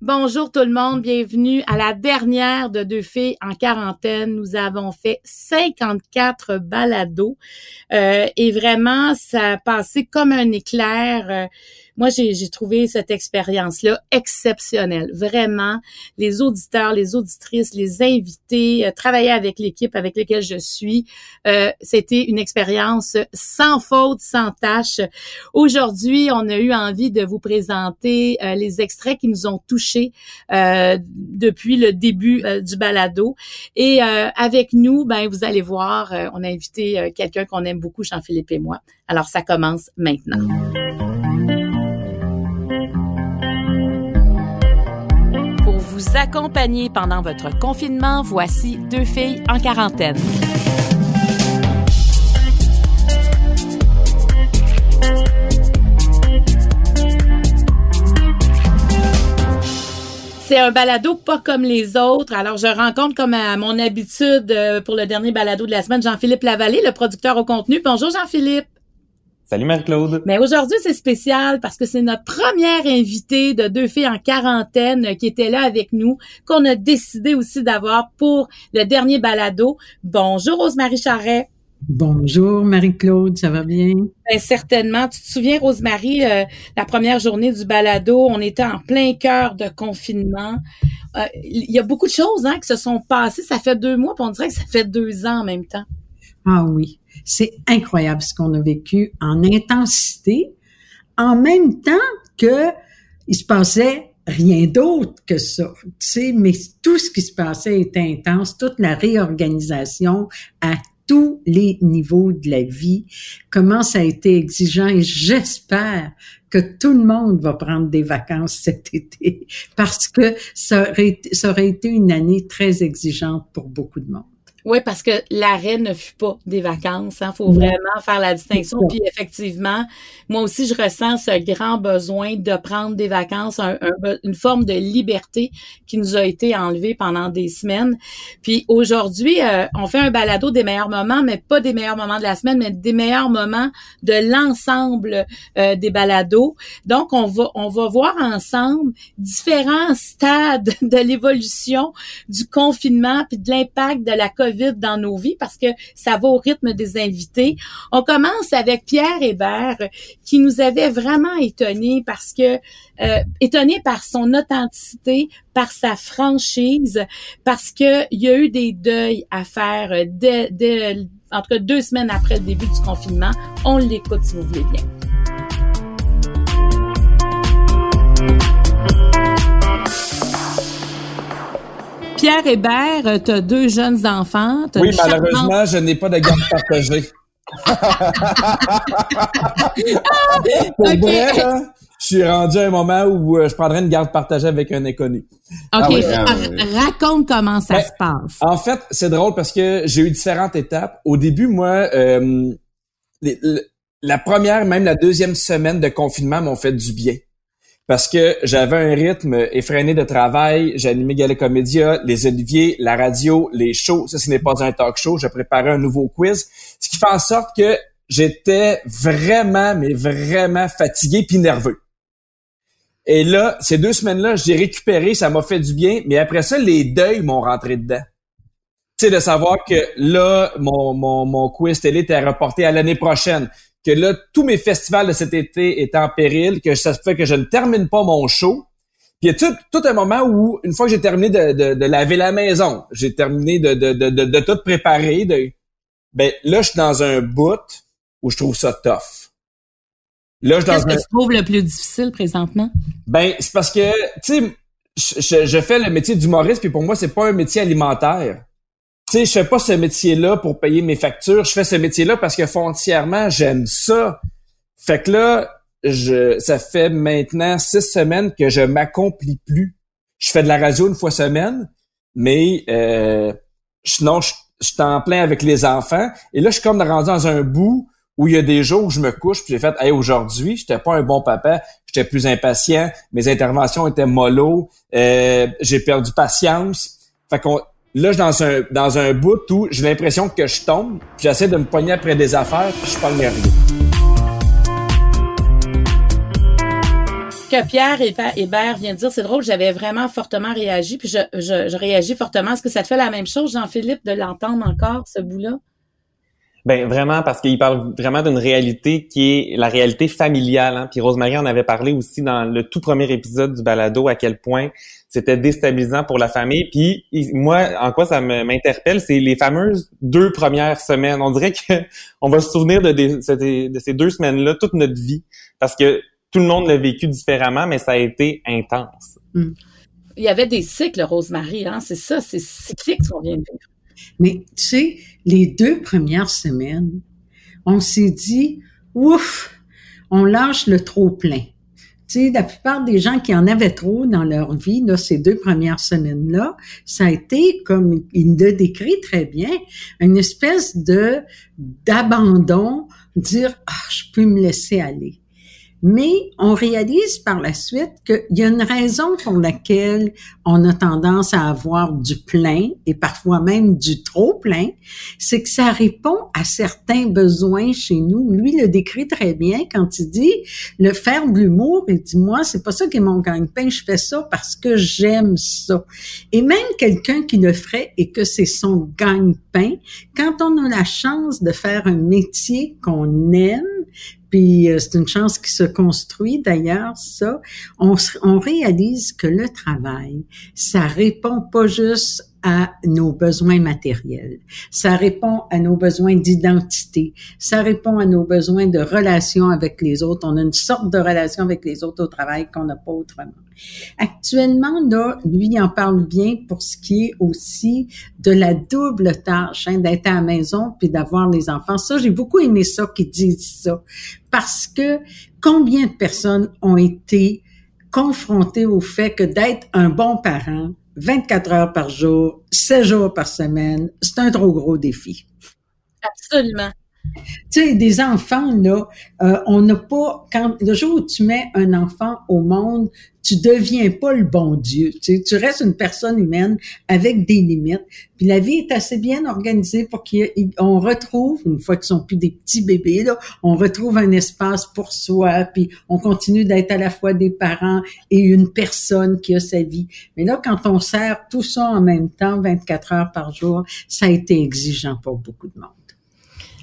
Bonjour tout le monde, bienvenue à la dernière de Deux filles en quarantaine. Nous avons fait 54 balados euh, et vraiment ça a passé comme un éclair. Euh, moi, j'ai trouvé cette expérience-là exceptionnelle. Vraiment, les auditeurs, les auditrices, les invités, euh, travailler avec l'équipe avec laquelle je suis, euh, c'était une expérience sans faute, sans tâche. Aujourd'hui, on a eu envie de vous présenter euh, les extraits qui nous ont touchés depuis le début du balado. Et avec nous, ben vous allez voir, on a invité quelqu'un qu'on aime beaucoup, Jean-Philippe et moi. Alors, ça commence maintenant. Accompagner pendant votre confinement, voici deux filles en quarantaine. c'est un balado pas comme les autres. Alors, je rencontre comme à mon habitude euh, pour le dernier balado de la semaine Jean-Philippe Lavallée, le producteur au contenu. Bonjour Jean-Philippe. Salut Marie-Claude. Mais aujourd'hui, c'est spécial parce que c'est notre première invitée de deux filles en quarantaine qui était là avec nous, qu'on a décidé aussi d'avoir pour le dernier balado. Bonjour Rosemary Charret. Bonjour Marie-Claude, ça va bien? Ben, certainement. Tu te souviens, Rosemary, euh, la première journée du balado, on était en plein cœur de confinement. Euh, il y a beaucoup de choses hein, qui se sont passées. Ça fait deux mois, puis on dirait que ça fait deux ans en même temps. Ah oui. C'est incroyable ce qu'on a vécu en intensité, en même temps que il se passait rien d'autre que ça. Tu sais, mais tout ce qui se passait était intense, toute la réorganisation à tous les niveaux de la vie, comment ça a été exigeant et j'espère que tout le monde va prendre des vacances cet été parce que ça aurait, ça aurait été une année très exigeante pour beaucoup de monde. Oui, parce que l'arrêt ne fut pas des vacances. Il hein. faut vraiment faire la distinction. Puis effectivement, moi aussi, je ressens ce grand besoin de prendre des vacances, une forme de liberté qui nous a été enlevée pendant des semaines. Puis aujourd'hui, euh, on fait un balado des meilleurs moments, mais pas des meilleurs moments de la semaine, mais des meilleurs moments de l'ensemble euh, des balados. Donc, on va, on va voir ensemble différents stades de l'évolution du confinement puis de l'impact de la COVID vite dans nos vies parce que ça va au rythme des invités. On commence avec Pierre Hébert qui nous avait vraiment étonnés parce que euh, étonné par son authenticité, par sa franchise, parce que il y a eu des deuils à faire dès, dès en tout cas deux semaines après le début du confinement. On l'écoute si vous voulez bien. Pierre Hébert, tu as deux jeunes enfants. Oui, malheureusement, je n'ai pas de garde partagée. Pour vrai, je suis rendu à un moment où euh, je prendrais une garde partagée avec un inconnu. OK. Ah ah raconte comment ça ben, se passe. En fait, c'est drôle parce que j'ai eu différentes étapes. Au début, moi, euh, la première, même la deuxième semaine de confinement m'ont fait du bien parce que j'avais un rythme effréné de travail. J'animais Gala Comédia, les Oliviers, la radio, les shows. Ça, ce n'est pas un talk show. Je préparais un nouveau quiz. Ce qui fait en sorte que j'étais vraiment, mais vraiment fatigué puis nerveux. Et là, ces deux semaines-là, j'ai récupéré, ça m'a fait du bien. Mais après ça, les deuils m'ont rentré dedans. Tu sais, de savoir que là, mon, mon, mon quiz télé était reporté à l'année prochaine que là, tous mes festivals de cet été étaient en péril, que ça fait que je ne termine pas mon show. Puis il y a tout, tout un moment où, une fois que j'ai terminé de, de, de, laver la maison, j'ai terminé de, de, de, de, tout préparer, de, ben là, je suis dans un bout où je trouve ça tough. Là, je Qu'est-ce que tu trouves le plus difficile présentement? Ben, c'est parce que, tu sais, je, je, fais le métier d'humoriste, puis pour moi, c'est pas un métier alimentaire sais, je fais pas ce métier-là pour payer mes factures. Je fais ce métier-là parce que foncièrement, j'aime ça. Fait que là, je, ça fait maintenant six semaines que je m'accomplis plus. Je fais de la radio une fois semaine, mais euh, non, je, suis en plein avec les enfants. Et là, je suis comme rendu dans un bout où il y a des jours où je me couche puis j'ai fait hey, aujourd'hui, j'étais pas un bon papa, j'étais plus impatient, mes interventions étaient mollo, euh, j'ai perdu patience. Fait qu'on Là, je suis dans un, dans un bout où j'ai l'impression que je tombe, puis j'essaie de me poigner après des affaires, puis je parle rien. que Pierre Hébert vient de dire, c'est drôle, j'avais vraiment fortement réagi, puis je, je, je réagis fortement. Est-ce que ça te fait la même chose, Jean-Philippe, de l'entendre encore, ce bout-là? Ben vraiment parce qu'il parle vraiment d'une réalité qui est la réalité familiale. Hein. Puis Rosemary en avait parlé aussi dans le tout premier épisode du balado à quel point c'était déstabilisant pour la famille. Puis moi, en quoi ça m'interpelle, c'est les fameuses deux premières semaines. On dirait que on va se souvenir de, de ces deux semaines-là toute notre vie parce que tout le monde l'a vécu différemment, mais ça a été intense. Hmm. Il y avait des cycles, Rosemary, hein? c'est ça, c'est cyclique ce qu'on vient de vivre. Mais tu sais, les deux premières semaines, on s'est dit, ouf, on lâche le trop plein. Tu sais, la plupart des gens qui en avaient trop dans leur vie, là, ces deux premières semaines-là, ça a été, comme il le décrit très bien, une espèce de d'abandon, dire, ah, je peux me laisser aller. Mais on réalise par la suite qu'il y a une raison pour laquelle on a tendance à avoir du plein et parfois même du trop plein, c'est que ça répond à certains besoins chez nous. Lui le décrit très bien quand il dit le faire de l'humour, il dit moi c'est pas ça qui est mon gagne-pain, je fais ça parce que j'aime ça. Et même quelqu'un qui le ferait et que c'est son gagne-pain, quand on a la chance de faire un métier qu'on aime, puis euh, c'est une chance qui se construit d'ailleurs, ça. On, on réalise que le travail, ça répond pas juste à nos besoins matériels. Ça répond à nos besoins d'identité. Ça répond à nos besoins de relation avec les autres. On a une sorte de relation avec les autres au travail qu'on n'a pas autrement. Actuellement, là, lui, il en parle bien pour ce qui est aussi de la double tâche, hein, d'être à la maison puis d'avoir les enfants. Ça, j'ai beaucoup aimé ça qu'ils disent ça. Parce que combien de personnes ont été confrontées au fait que d'être un bon parent, 24 heures par jour, 7 jours par semaine, c'est un trop gros défi. Absolument. Tu sais, des enfants, là, euh, on n'a pas, quand, le jour où tu mets un enfant au monde, tu deviens pas le bon Dieu. Tu, sais, tu restes une personne humaine avec des limites. Puis la vie est assez bien organisée pour qu'on retrouve, une fois qu'ils sont plus des petits bébés, là, on retrouve un espace pour soi, puis on continue d'être à la fois des parents et une personne qui a sa vie. Mais là, quand on sert tout ça en même temps, 24 heures par jour, ça a été exigeant pour beaucoup de monde.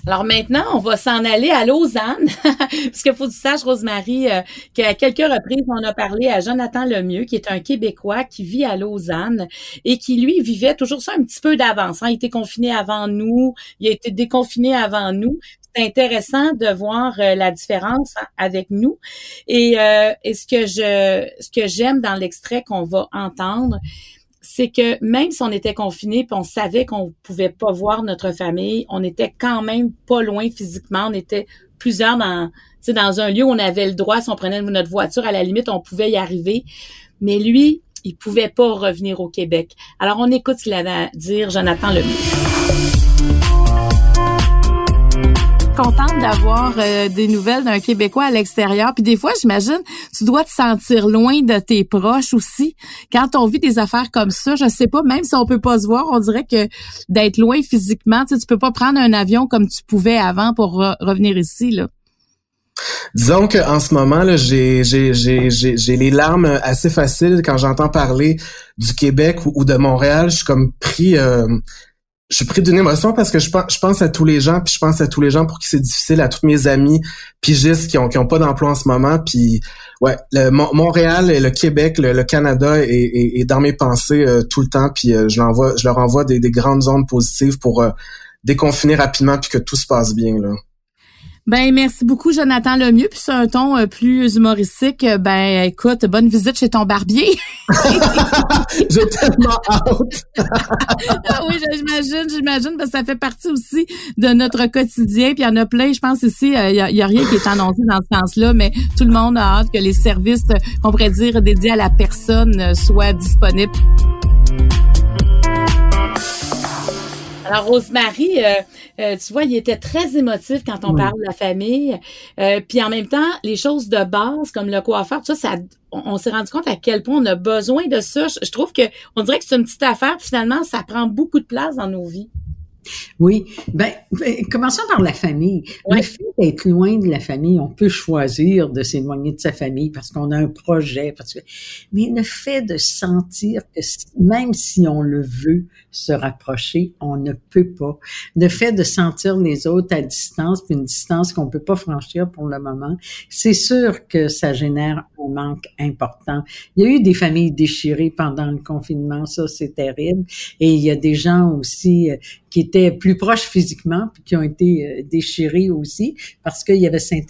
Alors maintenant, on va s'en aller à Lausanne, qu'il faut que tu saches, Rosemary, euh, qu'à quelques reprises, on a parlé à Jonathan Lemieux, qui est un Québécois qui vit à Lausanne et qui, lui, vivait toujours ça un petit peu d'avance. Hein. Il était confiné avant nous, il a été déconfiné avant nous. C'est intéressant de voir euh, la différence avec nous. Et, euh, et ce que je, ce que j'aime dans l'extrait qu'on va entendre, c'est que même si on était confiné puis on savait qu'on pouvait pas voir notre famille, on était quand même pas loin physiquement. On était plusieurs dans, dans un lieu où on avait le droit, si on prenait notre voiture, à la limite, on pouvait y arriver. Mais lui, il pouvait pas revenir au Québec. Alors, on écoute ce qu'il avait à dire, Jonathan Lemay contente d'avoir euh, des nouvelles d'un Québécois à l'extérieur. Puis des fois, j'imagine, tu dois te sentir loin de tes proches aussi. Quand on vit des affaires comme ça, je sais pas, même si on peut pas se voir, on dirait que d'être loin physiquement, tu sais, peux pas prendre un avion comme tu pouvais avant pour revenir ici, là. Disons qu'en ce moment, j'ai, j'ai, les larmes assez faciles quand j'entends parler du Québec ou, de Montréal. Je suis comme pris, euh, je suis pris d'une émotion parce que je pense, je pense à tous les gens, puis je pense à tous les gens pour qui c'est difficile, à tous mes amis pigistes qui ont, qui ont pas d'emploi en ce moment. Puis ouais, le, Montréal et le Québec, le, Canada est, est, dans mes pensées euh, tout le temps. Puis euh, je, l'envoie, je leur envoie des, des grandes ondes positives pour euh, déconfiner rapidement puis que tout se passe bien. Là. Ben merci beaucoup Jonathan Lemieux puis c'est un ton euh, plus humoristique. Euh, ben écoute, bonne visite chez ton barbier. J'ai tellement hâte. ah oui, j'imagine, j'imagine parce que ça fait partie aussi de notre quotidien puis il y en a plein, je pense ici il y, a, rien qui est annoncé dans ce sens-là, mais tout le monde a hâte que les services qu'on pourrait dire dédiés à la personne soient disponibles. Alors, Rosemary, euh, euh, tu vois, il était très émotif quand on parle de la famille. Euh, puis en même temps, les choses de base, comme le coiffeur, tout ça, ça on, s'est rendu compte à quel point on a besoin de ça. Je, trouve que on dirait que c'est une petite affaire, puis finalement, ça prend beaucoup de place dans nos vies. Oui, ben, ben, commençons par la famille. Le fait d'être loin de la famille, on peut choisir de s'éloigner de sa famille parce qu'on a un projet, parce que, mais le fait de sentir que même si on le veut se rapprocher, on ne peut pas. Le fait de sentir les autres à distance, puis une distance qu'on peut pas franchir pour le moment, c'est sûr que ça génère un manque important. Il y a eu des familles déchirées pendant le confinement, ça c'est terrible, et il y a des gens aussi euh, qui étaient plus proches physiquement, puis qui ont été euh, déchirés aussi, parce qu'il y avait cette,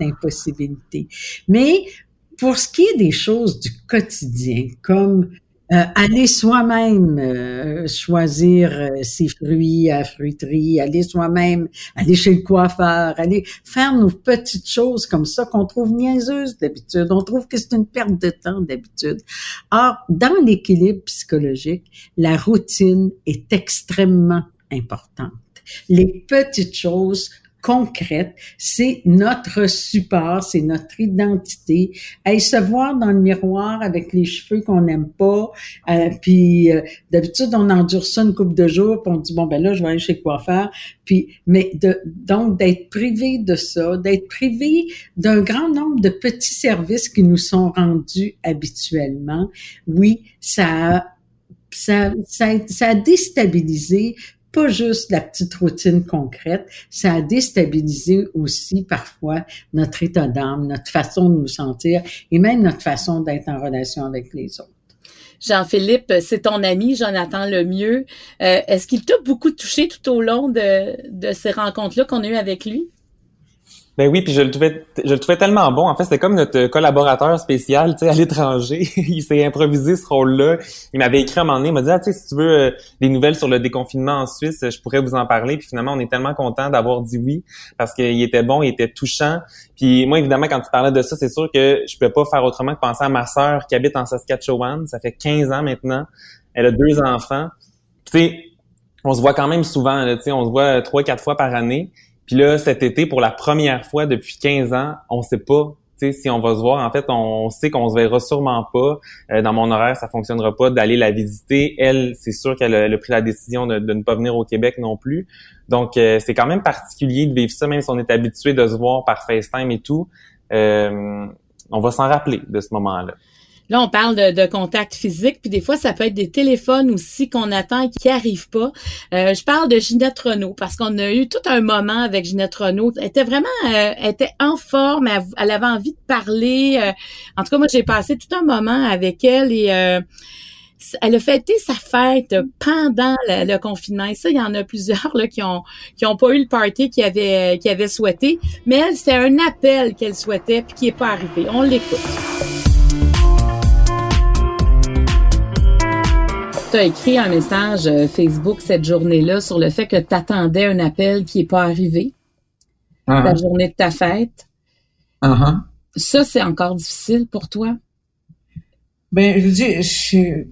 impossibilité. Mais pour ce qui est des choses du quotidien, comme euh, aller soi-même euh, choisir euh, ses fruits à fruiterie, aller soi-même, aller chez le coiffeur, aller faire nos petites choses comme ça qu'on trouve niaiseuses d'habitude. On trouve que c'est une perte de temps d'habitude. Or, dans l'équilibre psychologique, la routine est extrêmement Les petites choses concrète, c'est notre support, c'est notre identité. Et se voir dans le miroir avec les cheveux qu'on n'aime pas, euh, puis euh, d'habitude on endure ça une couple de jours, puis on dit bon ben là je vais aller chez le coiffeur, puis mais de donc d'être privé de ça, d'être privé d'un grand nombre de petits services qui nous sont rendus habituellement, oui, ça ça, ça, ça a déstabilisé pas juste la petite routine concrète, ça a déstabilisé aussi parfois notre état d'âme, notre façon de nous sentir et même notre façon d'être en relation avec les autres. Jean-Philippe, c'est ton ami, Jonathan Lemieux. Euh, Est-ce qu'il t'a beaucoup touché tout au long de, de ces rencontres-là qu'on a eues avec lui? Ben oui, puis je le trouvais, je le trouvais tellement bon. En fait, c'était comme notre collaborateur spécial, tu sais, à l'étranger. il s'est improvisé ce rôle-là. Il m'avait écrit à un moment donné, il m'a dit, ah, tu sais, si tu veux euh, des nouvelles sur le déconfinement en Suisse, je pourrais vous en parler. Puis finalement, on est tellement content d'avoir dit oui parce qu'il était bon, il était touchant. Puis moi, évidemment, quand tu parlais de ça, c'est sûr que je peux pas faire autrement que penser à ma sœur qui habite en Saskatchewan. Ça fait 15 ans maintenant. Elle a deux enfants. Tu sais, on se voit quand même souvent, tu sais, on se voit trois, quatre fois par année. Puis là, cet été, pour la première fois depuis 15 ans, on sait pas si on va se voir. En fait, on sait qu'on se verra sûrement pas. Euh, dans mon horaire, ça fonctionnera pas d'aller la visiter. Elle, c'est sûr qu'elle a, pris la décision de, ne pas venir au Québec non plus. Donc, euh, c'est quand même particulier de vivre ça, même si on est habitué de se voir par FaceTime et tout. Euh, on va s'en rappeler de ce moment-là. Là, on parle de, de, contact physique, puis des fois, ça peut être des téléphones aussi qu'on attend et qui arrivent pas. Euh, je parle de Ginette Renault parce qu'on a eu tout un moment avec Ginette Renault. Elle était vraiment, euh, elle était en forme, elle, avait envie de parler. Euh, en tout cas, moi, j'ai passé tout un moment avec elle et elle a fêté sa fête pendant le, confinement. Et ça, il y en a plusieurs qui ont qui ont pas eu le party qu'ils avaient, qui avaient souhaité. Mais elle, c'est un appel qu'elle souhaitait puis qui est pas arrivé. On l'écoute. Tu as écrit un message euh, Facebook cette journée-là sur le fait que tu attendais un appel qui n'est pas arrivé. La uh-huh. journée de ta fête. Uh-huh. Ça, c'est encore difficile pour toi? Ben, je veux dire, je...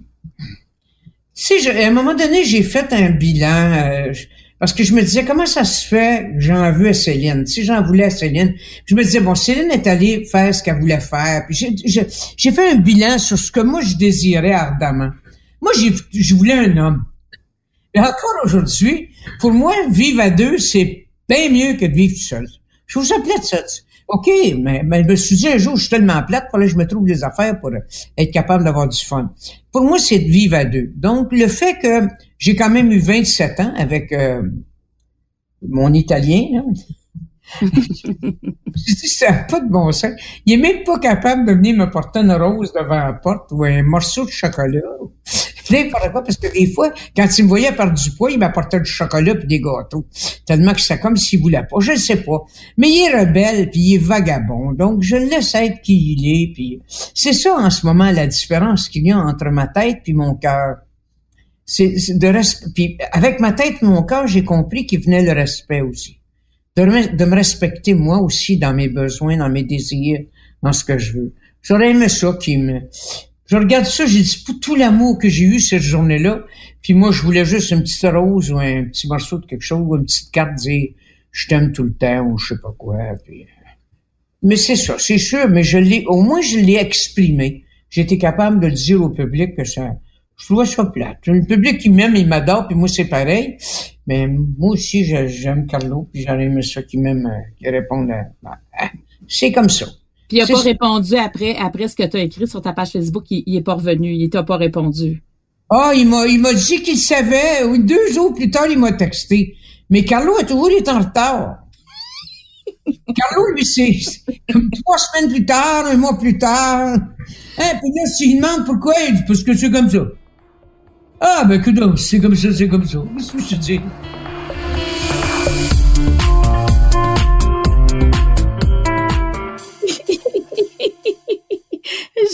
si je, à un moment donné, j'ai fait un bilan, euh, parce que je me disais, comment ça se fait? Que j'en veux à Céline? Si j'en voulais à Céline, je me disais, bon, Céline est allée faire ce qu'elle voulait faire. Puis j'ai fait un bilan sur ce que moi, je désirais ardemment. Moi, je voulais un homme. Et encore aujourd'hui, pour moi, vivre à deux, c'est bien mieux que de vivre tout seul. Je trouve ça plate, ça. OK, mais, mais je me suis dit un jour, je suis tellement plate, là, je me trouve des affaires pour être capable d'avoir du fun. Pour moi, c'est de vivre à deux. Donc, le fait que j'ai quand même eu 27 ans avec euh, mon Italien, là, J'ai dit, ça n'a pas de bon sens. Il est même pas capable de venir me porter une rose devant la porte ou un morceau de chocolat. N'importe quoi, parce que des fois, quand il me voyait perdre du poids, il m'apportait du chocolat puis des gâteaux. Tellement que c'est comme s'il voulait pas. Je ne sais pas. Mais il est rebelle puis il est vagabond. Donc, je le laisse être qui il est. Puis c'est ça, en ce moment, la différence qu'il y a entre ma tête puis mon cœur. C'est de Puis avec ma tête et mon cœur, j'ai compris qu'il venait le respect aussi de, me respecter moi aussi dans mes besoins, dans mes désirs, dans ce que je veux. J'aurais aimé ça qui me... Je regarde ça, j'ai dit, pour tout l'amour que j'ai eu cette journée-là, puis moi, je voulais juste une petite rose ou un petit morceau de quelque chose, ou une petite carte dire « je t'aime tout le temps » ou je sais pas quoi. Puis... Mais c'est ça, c'est sûr, mais je l'ai, au moins je l'ai exprimé. J'étais capable de le dire au public que ça, je trouvais ça plate. Le public qui m'aime, il m'adore, puis moi c'est pareil. Mais moi aussi, j'aime Carlo, puis j'aurais aimé ça qui m'aime, euh, qui réponde à, c'est comme ça. Puis il a C'est pas ça. répondu après, après ce que tu as écrit sur ta page Facebook, il, il est pas revenu, il t'a pas répondu. Ah, il m'a, il m'a dit qu'il savait. Deux jours plus tard, il m'a texté. Mais Carlo a toujours été en retard. Carlo, lui, c'est comme trois semaines plus tard, un mois plus tard. Hein, puis là, s'il demande pourquoi, il dit parce que c'est comme ça. Ah, ben, que donc, c'est comme ça, c'est comme ça. Qu'est-ce que je dis?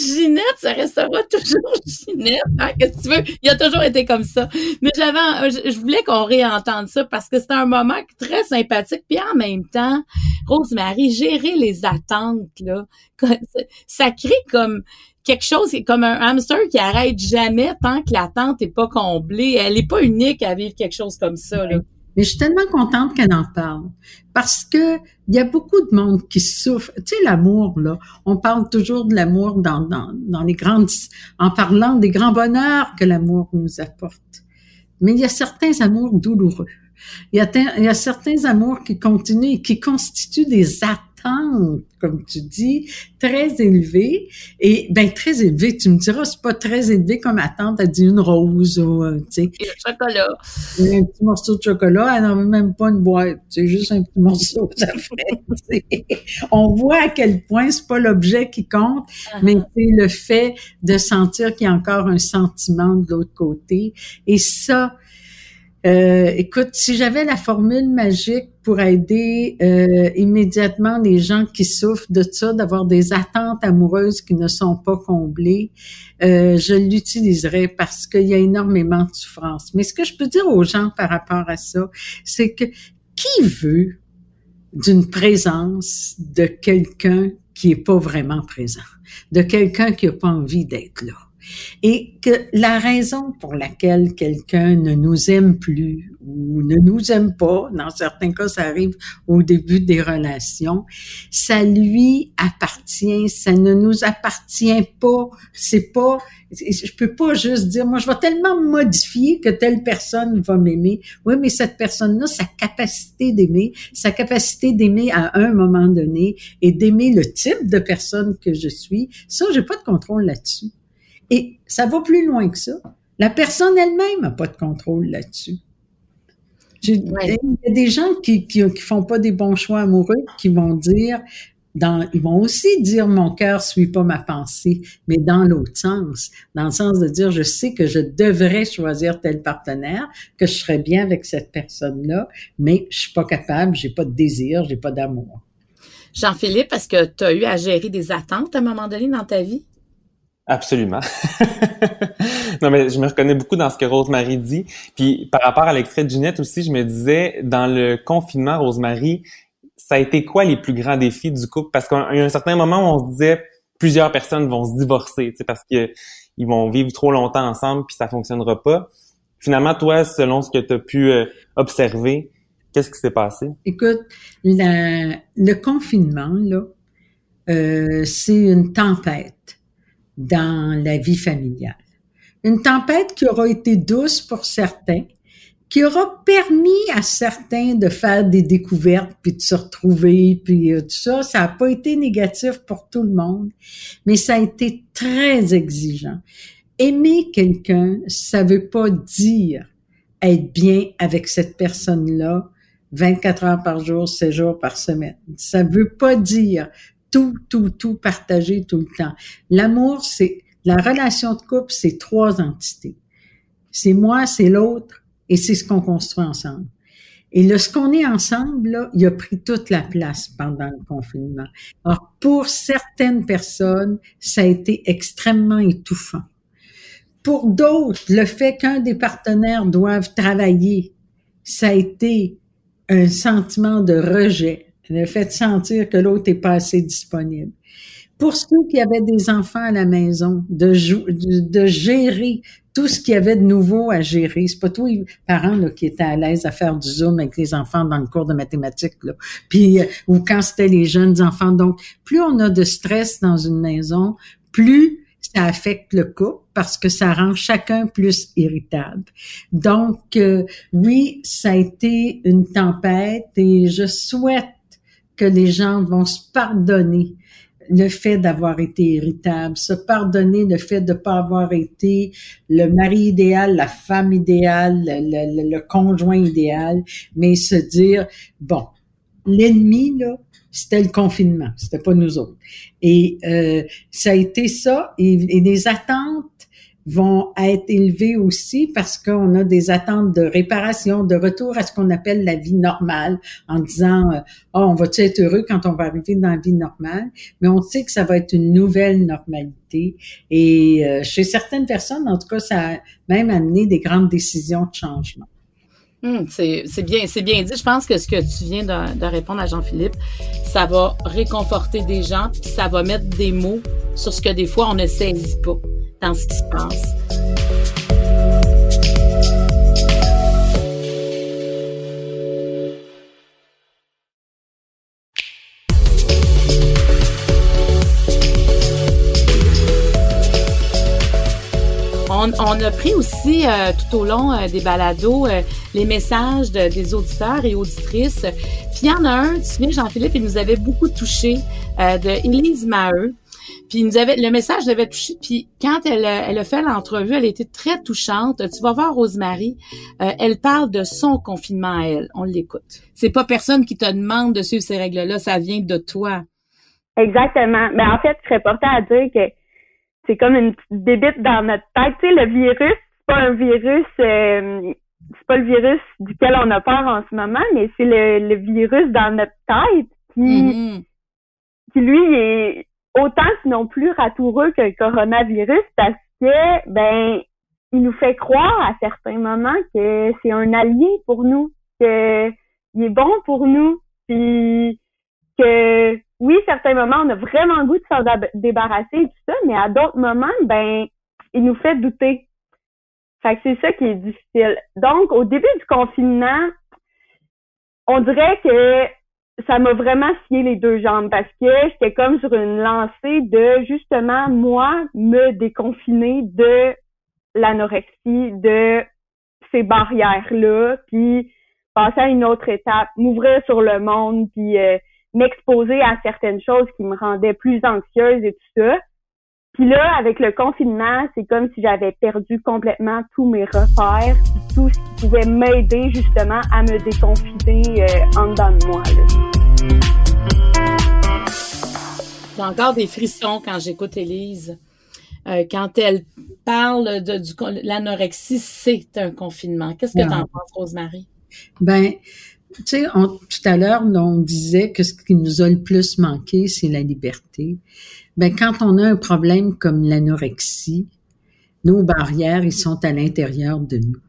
Ginette, ça restera toujours Ginette. Hein, Qu'est-ce que tu veux? Il a toujours été comme ça. Mais j'avais, je, voulais qu'on réentende ça parce que c'était un moment très sympathique. Puis en même temps, Rosemary, gérer les attentes, là, ça- crée comme quelque chose, comme un hamster qui arrête jamais tant que l'attente est pas comblée. Elle est pas unique à vivre quelque chose comme ça, là. Mais je suis tellement contente qu'elle en parle. Parce que il y a beaucoup de monde qui souffre. Tu sais, l'amour, là. On parle toujours de l'amour dans, dans, dans les grandes, en parlant des grands bonheurs que l'amour nous apporte. Mais il y a certains amours douloureux. Il y a, il y a certains amours qui continuent et qui constituent des attentes, comme tu dis, très élevées. Et ben très élevées, tu me diras, c'est pas très élevé comme attente, elle dit une rose ou, euh, tu sais, Et le chocolat. un petit morceau de chocolat, elle n'en veut même pas une boîte. C'est juste un petit morceau, ça fait. On voit à quel point c'est pas l'objet qui compte, mais c'est le fait de sentir qu'il y a encore un sentiment de l'autre côté. Et ça, euh, écoute, si j'avais la formule magique pour aider euh, immédiatement les gens qui souffrent de ça, d'avoir des attentes amoureuses qui ne sont pas comblées, euh, je l'utiliserais parce qu'il y a énormément de souffrance. Mais ce que je peux dire aux gens par rapport à ça, c'est que qui veut d'une présence de quelqu'un qui est pas vraiment présent, de quelqu'un qui a pas envie d'être là? Et que la raison pour laquelle quelqu'un ne nous aime plus ou ne nous aime pas, dans certains cas, ça arrive au début des relations, ça lui appartient, ça ne nous appartient pas. C'est pas, je peux pas juste dire, moi, je vais tellement me modifier que telle personne va m'aimer. Oui, mais cette personne-là, sa capacité d'aimer, sa capacité d'aimer à un moment donné et d'aimer le type de personne que je suis, ça, j'ai pas de contrôle là-dessus. Et ça va plus loin que ça. La personne elle-même n'a pas de contrôle là-dessus. Ouais. Il y a des gens qui, qui, qui font pas des bons choix amoureux, qui vont dire, dans, ils vont aussi dire mon cœur suit pas ma pensée, mais dans l'autre sens, dans le sens de dire je sais que je devrais choisir tel partenaire, que je serais bien avec cette personne-là, mais je suis pas capable, j'ai pas de désir, j'ai pas d'amour. Jean-Philippe, est-ce que tu as eu à gérer des attentes à un moment donné dans ta vie? Absolument. non, mais je me reconnais beaucoup dans ce que Rosemary dit. Puis par rapport à l'extrait de Ginette aussi, je me disais, dans le confinement, Rosemary, ça a été quoi les plus grands défis du couple? Parce qu'il y a un certain moment où on se disait, plusieurs personnes vont se divorcer, parce que ils vont vivre trop longtemps ensemble puis ça fonctionnera pas. Finalement, toi, selon ce que tu as pu euh, observer, qu'est-ce qui s'est passé? Écoute, la- le confinement, là, euh, c'est une tempête dans la vie familiale. Une tempête qui aura été douce pour certains, qui aura permis à certains de faire des découvertes, puis de se retrouver, puis euh, tout ça. Ça n'a pas été négatif pour tout le monde, mais ça a été très exigeant. Aimer quelqu'un, ça veut pas dire être bien avec cette personne-là 24 heures par jour, 7 jours par semaine. Ça veut pas dire tout, tout, tout partager tout le temps. L'amour, c'est la relation de couple, c'est trois entités. C'est moi, c'est l'autre, et c'est ce qu'on construit ensemble. Et le ce qu'on est ensemble, là, il a pris toute la place pendant le confinement. Alors, pour certaines personnes, ça a été extrêmement étouffant. Pour d'autres, le fait qu'un des partenaires doive travailler, ça a été un sentiment de rejet, le fait de sentir que l'autre est pas assez disponible. Pour ceux qui avaient des enfants à la maison, de, de gérer tout ce qu'il y avait de nouveau à gérer. C'est pas tous les parents là, qui étaient à l'aise à faire du zoom avec les enfants dans le cours de mathématiques, là. Puis euh, ou quand c'était les jeunes enfants. Donc, plus on a de stress dans une maison, plus ça affecte le couple parce que ça rend chacun plus irritable. Donc, euh, oui, ça a été une tempête et je souhaite que les gens vont se pardonner le fait d'avoir été irritable, se pardonner le fait de ne pas avoir été le mari idéal, la femme idéale, le, conjoint idéal, mais se dire, bon, l'ennemi, là, c'était le confinement, c'était pas nous autres. Et euh, ça a été ça, et, les attentes vont être élevées aussi parce qu'on a des attentes de réparation, de retour à ce qu'on appelle la vie normale, en disant oh, on va-tu être heureux quand on va arriver dans la vie normale, mais on sait que ça va être une nouvelle normalité. Et euh, chez certaines personnes, en tout cas, ça a même amené des grandes décisions de changement. C'est bien, c'est bien dit. Je pense que ce que tu viens de, de répondre à Jean-Philippe, ça va réconforter des gens, puis ça va mettre des mots sur ce que des fois on ne saisit pas dans ce qui se passe. On, a pris aussi euh, tout au long euh, des balados euh, les messages des auditeurs et auditrices. Puis il y en a un, tu souviens, Jean-Philippe, il nous avait beaucoup touché, de Élise Maheu. Puis il nous avait, le message l'avait touché. Puis quand elle, elle a fait l'entrevue, elle était très touchante. Tu vas voir Rosemary, elle parle de son confinement à elle. On l'écoute. C'est pas personne qui te demande de suivre ces règles-là, ça vient de toi. Exactement. Mais en fait, je serais portée à dire que c'est comme une petite bébite dans notre tête. Tu sais, le virus, c'est pas un virus, euh, c'est pas le virus duquel on a peur en ce moment, mais c'est le, virus dans notre tête qui, mm-hmm. qui lui est autant sinon plus ratoureux que le coronavirus parce que ben il nous fait croire à certains moments que c'est un allié pour nous, que il est bon pour nous, puis que oui, certains moments, on a vraiment le goût de s'en débarrasser et tout ça, mais à d'autres moments, ben, il nous fait douter. Fait que c'est ça qui est difficile. Donc, au début du confinement, on dirait que ça m'a vraiment scié les deux jambes parce que j'étais comme sur une lancée de justement moi me déconfiner de l'anorexie, de ces barrières-là, puis passer à une autre étape, m'ouvrir sur le monde, puis euh, m'exposer à certaines choses qui me rendaient plus anxieuse et tout ça. Puis là, avec le confinement, c'est comme si j'avais perdu complètement tous mes repères, tout ce qui pouvait m'aider justement à me déconfiner euh, en dedans de moi. J'ai encore des frissons quand j'écoute Élise. Euh, quand elle parle de, du l'anorexie, c'est un confinement. Qu'est-ce que tu en penses, Rosemary? Ben, tu sais, tout à l'heure, on disait que ce qui nous a le plus manqué, c'est la liberté. Ben, quand on a un problème comme l'anorexie, nos barrières, ils sont à l'intérieur de nous.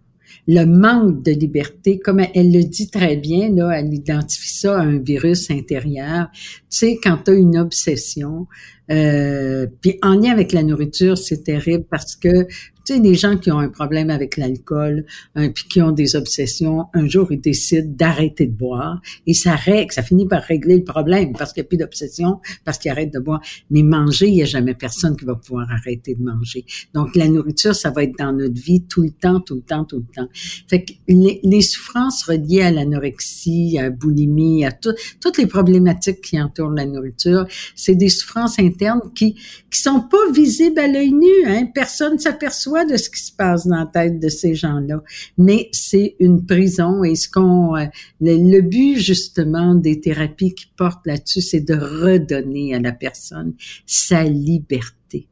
Le manque de liberté, comme elle le dit très bien, là, elle identifie ça à un virus intérieur. Tu sais, quand tu as une obsession, euh, puis en lien avec la nourriture, c'est terrible parce que tu sais, des gens qui ont un problème avec l'alcool, puis qui ont des obsessions, un jour ils décident d'arrêter de boire et ça règle, ça finit par régler le problème parce qu'il n'y a plus d'obsession, parce qu'ils arrêtent de boire. Mais manger, il n'y a jamais personne qui va pouvoir arrêter de manger. Donc la nourriture, ça va être dans notre vie tout le temps, tout le temps, tout le temps. Fait que les, les souffrances reliées à l'anorexie, à la boulimie, à toutes les problématiques qui entourent la nourriture, c'est des souffrances internes qui qui sont pas visibles à l'œil nu. Hein? Personne s'aperçoit de ce qui se passe dans la tête de ces gens-là, mais c'est une prison et ce qu'on, euh, le, but justement des thérapies qui portent là-dessus, c'est de redonner à la personne sa liberté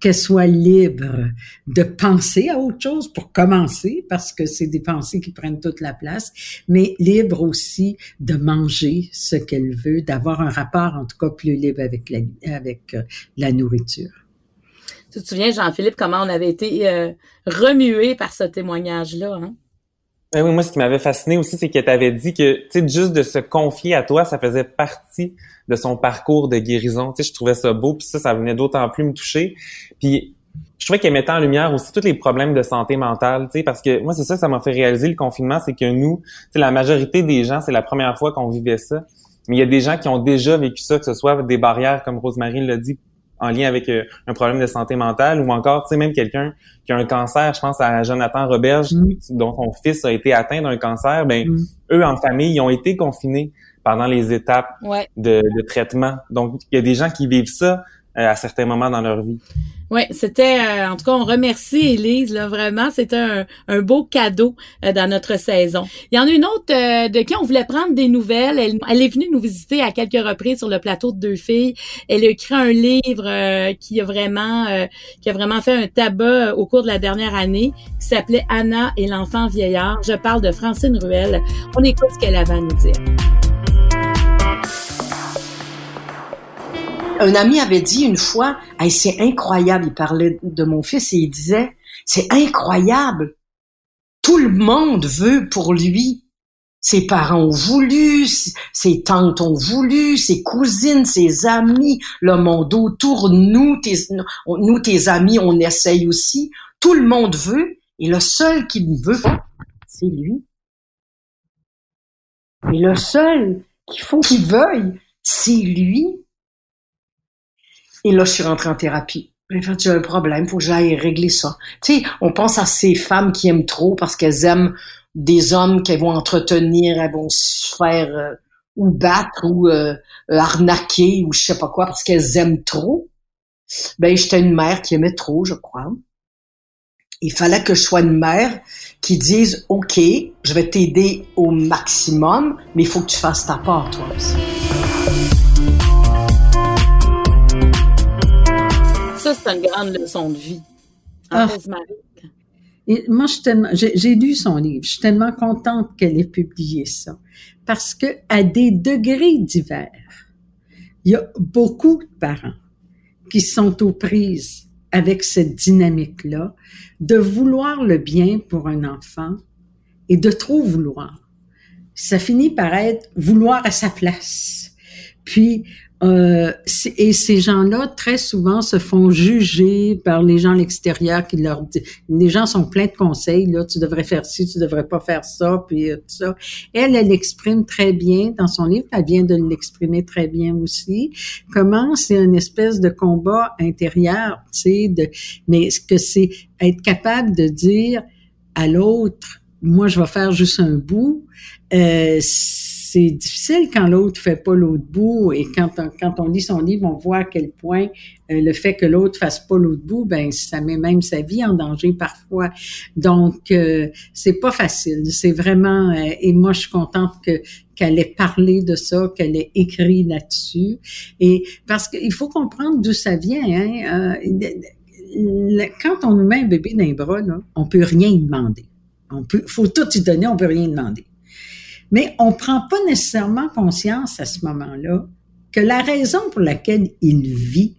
qu'elle soit libre de penser à autre chose pour commencer, parce que c'est des pensées qui prennent toute la place, mais libre aussi de manger ce qu'elle veut, d'avoir un rapport en tout cas plus libre avec la, avec euh, la nourriture. Tu te souviens, Jean-Philippe, comment on avait été euh, remué par ce témoignage-là, hein? Ben oui, moi, ce qui m'avait fasciné aussi, c'est qu'elle t'avait dit que, tu sais, juste de se confier à toi, ça faisait partie de son parcours de guérison. Tu sais, je trouvais ça beau, puis ça, ça venait d'autant plus me toucher. Puis, je trouvais qu'elle mettait en lumière aussi tous les problèmes de santé mentale, tu sais, parce que moi, c'est ça que ça m'a fait réaliser le confinement, c'est que nous, tu sais, la majorité des gens, c'est la première fois qu'on vivait ça. Mais il y a des gens qui ont déjà vécu ça, que ce soit des barrières, comme Rosemary l'a dit, en lien avec euh, un problème de santé mentale ou encore, tu sais, même quelqu'un qui a un cancer, je pense à Jonathan Roberge, Mm. dont son fils a été atteint d'un cancer, ben Mm. eux en famille, ils ont été confinés pendant les étapes Ouais. de, de traitement. Donc, il y a des gens qui vivent ça euh, à certains moments dans leur vie. Oui, c'était euh, en tout cas on remercie Élise là vraiment, c'était un, beau cadeau euh, dans notre saison. Il y en a une autre euh, de qui on voulait prendre des nouvelles. Elle, est venue nous visiter à quelques reprises sur le plateau de deux filles. Elle a écrit un livre euh, qui a vraiment qui a vraiment fait un tabac au cours de la dernière année qui s'appelait Anna et l'enfant vieillard. Je parle de Francine Ruel. On écoute ce qu'elle avait à nous dire. Un ami avait dit une fois, hey, c'est incroyable, il parlait de mon fils et il disait, c'est incroyable, tout le monde veut pour lui. Ses parents ont voulu, ses tantes ont voulu, ses cousines, ses amis, le monde autour, nous, nous, tes amis, on essaye aussi. Tout le monde veut, et le seul qui ne veut pas, c'est lui. Et le seul qu'il faut qu'il veuille, c'est lui. Et là, je suis rentrée en thérapie. J'ai fait, j'ai un problème, faut que j'aille régler ça. Tu sais, on pense à ces femmes qui aiment trop parce qu'elles aiment des hommes qu'elles vont entretenir, elles vont se faire euh, ou battre ou euh, euh, arnaquer ou je sais pas quoi parce qu'elles aiment trop. Ben, j'étais une mère qui aimait trop, je crois. Il fallait que je sois une mère qui dise, OK, je vais t'aider au maximum, mais il faut que tu fasses ta part, toi aussi. Ça, c'est une grande leçon de vie. Ah. Et moi, j'ai lu son livre. Je suis tellement contente qu'elle ait publié ça. Parce que, à des degrés divers, il y a beaucoup de parents qui sont aux prises avec cette dynamique-là de vouloir le bien pour un enfant et de trop vouloir. Ça finit par être vouloir à sa place. Puis, euh, et ces gens-là, très souvent, se font juger par les gens à l'extérieur qui leur disent, les gens sont pleins de conseils, là, tu devrais faire ci, tu devrais pas faire ça, puis euh, tout ça. Elle, elle l'exprime très bien dans son livre, elle vient de l'exprimer très bien aussi. Comment c'est une espèce de combat intérieur, tu sais, de, mais ce que c'est être capable de dire à l'autre, moi, je vais faire juste un bout. Euh, c'est difficile quand l'autre fait pas l'autre bout et quand on, quand on lit son livre, on voit à quel point euh, le fait que l'autre fasse pas l'autre bout, ben ça met même sa vie en danger parfois. Donc euh, c'est pas facile. C'est vraiment euh, et moi je suis contente que qu'elle ait parlé de ça, qu'elle ait écrit là-dessus et parce qu'il faut comprendre d'où ça vient. Hein, euh, quand on nous met un bébé dans les bras, là, on peut rien y demander. On peut, faut tout y donner, on peut rien demander. Mais on prend pas nécessairement conscience à ce moment-là que la raison pour laquelle il vit,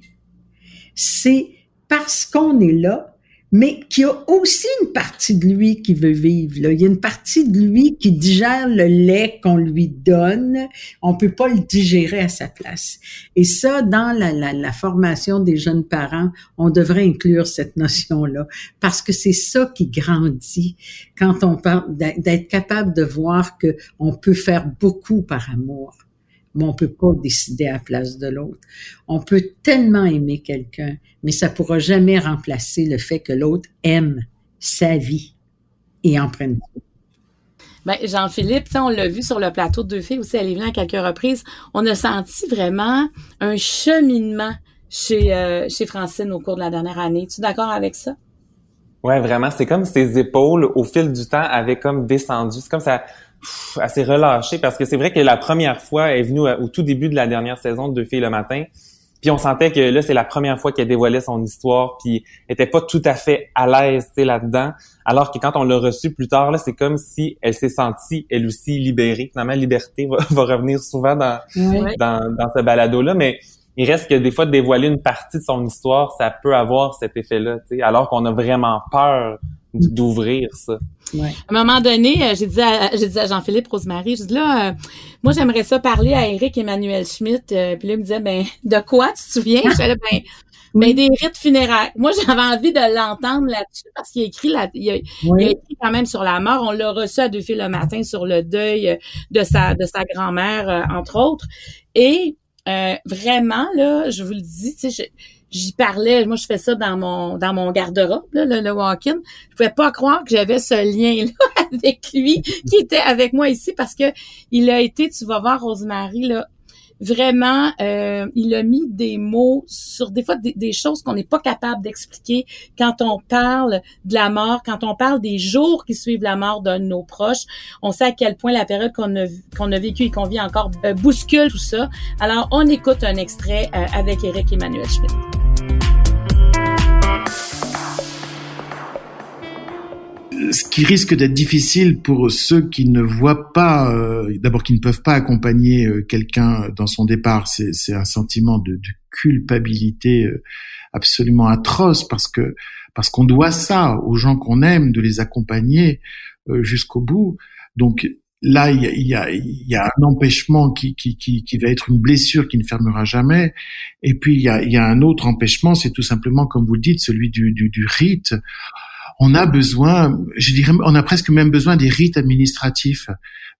c'est parce qu'on est là, mais qu'il y a aussi une partie de lui qui veut vivre. Là. Il y a une partie de lui qui digère le lait qu'on lui donne. On peut pas le digérer à sa place. Et ça, dans la, la, la formation des jeunes parents, on devrait inclure cette notion-là parce que c'est ça qui grandit quand on parle d'être capable de voir que on peut faire beaucoup par amour, mais on peut pas décider à la place de l'autre. On peut tellement aimer quelqu'un, mais ça pourra jamais remplacer le fait que l'autre aime sa vie et en prenne soin. Ben, Jean-Philippe, tu sais, on l'a vu sur le plateau de deux filles aussi, elle est venue à quelques reprises. On a senti vraiment un cheminement chez, euh, chez Francine au cours de la dernière année. Es-tu d'accord avec ça? Ouais, vraiment. C'est comme ses épaules, au fil du temps, avaient comme descendu. C'est comme ça, elle s'est relâchée parce que c'est vrai que la première fois, elle est venue au tout début de la dernière saison de Deux filles le matin. Puis on sentait que là, c'est la première fois qu'elle dévoilait son histoire, puis elle était pas tout à fait à l'aise, tu sais, là-dedans. Alors que quand on l'a reçue plus tard, là, c'est comme si elle s'est sentie, elle aussi, libérée. Finalement, liberté va, va revenir souvent dans, dans, dans ce balado-là, mais il reste que des fois, de dévoiler une partie de son histoire, ça peut avoir cet effet-là, tu sais, alors qu'on a vraiment peur d'ouvrir ça. Ouais. À un moment donné, euh, j'ai dit à, j'ai dit à Jean-Philippe Rosemary, j'ai dit là, euh, moi j'aimerais ça parler à Eric Emmanuel Schmitt. Euh, puis là, il me disait, ben, de quoi tu te souviens? Je là, ben, ben, des rites funéraires. Moi, j'avais envie de l'entendre là-dessus parce qu'il a écrit la, il a, il a écrit quand même sur la mort. On l'a reçu à deux filles le matin sur le deuil de sa, de sa grand-mère, euh, entre autres. Et euh, vraiment, là, je vous le dis, tu sais, j'y parlais, moi je fais ça dans mon dans mon garde-robe, le, le walk-in. Je pouvais pas croire que j'avais ce lien-là avec lui qui était avec moi ici parce que il a été, tu vas voir Rosemary, là, vraiment, euh, il a mis des mots sur des fois des, choses qu'on n'est pas capable d'expliquer quand on parle de la mort, quand on parle des jours qui suivent la mort d'un de nos proches. On sait à quel point la période qu'on a, qu'on a vécue et qu'on vit encore euh, bouscule tout ça. Alors, on écoute un extrait euh, avec Eric Emmanuel Schmidt. Ce qui risque d'être difficile pour ceux qui ne voient pas, euh, d'abord qui ne peuvent pas accompagner euh, quelqu'un dans son départ, c'est un sentiment de, de culpabilité euh, absolument atroce parce que parce qu'on doit ça aux gens qu'on aime, de les accompagner jusqu'au bout. Donc là, il y a, y, a, y a un empêchement qui, qui, qui, qui, va être une blessure qui ne fermera jamais. Et puis il y a, y a un autre empêchement, c'est tout simplement, comme vous le dites, celui du, du, du rite on a besoin, je dirais, on a presque même besoin des rites administratifs.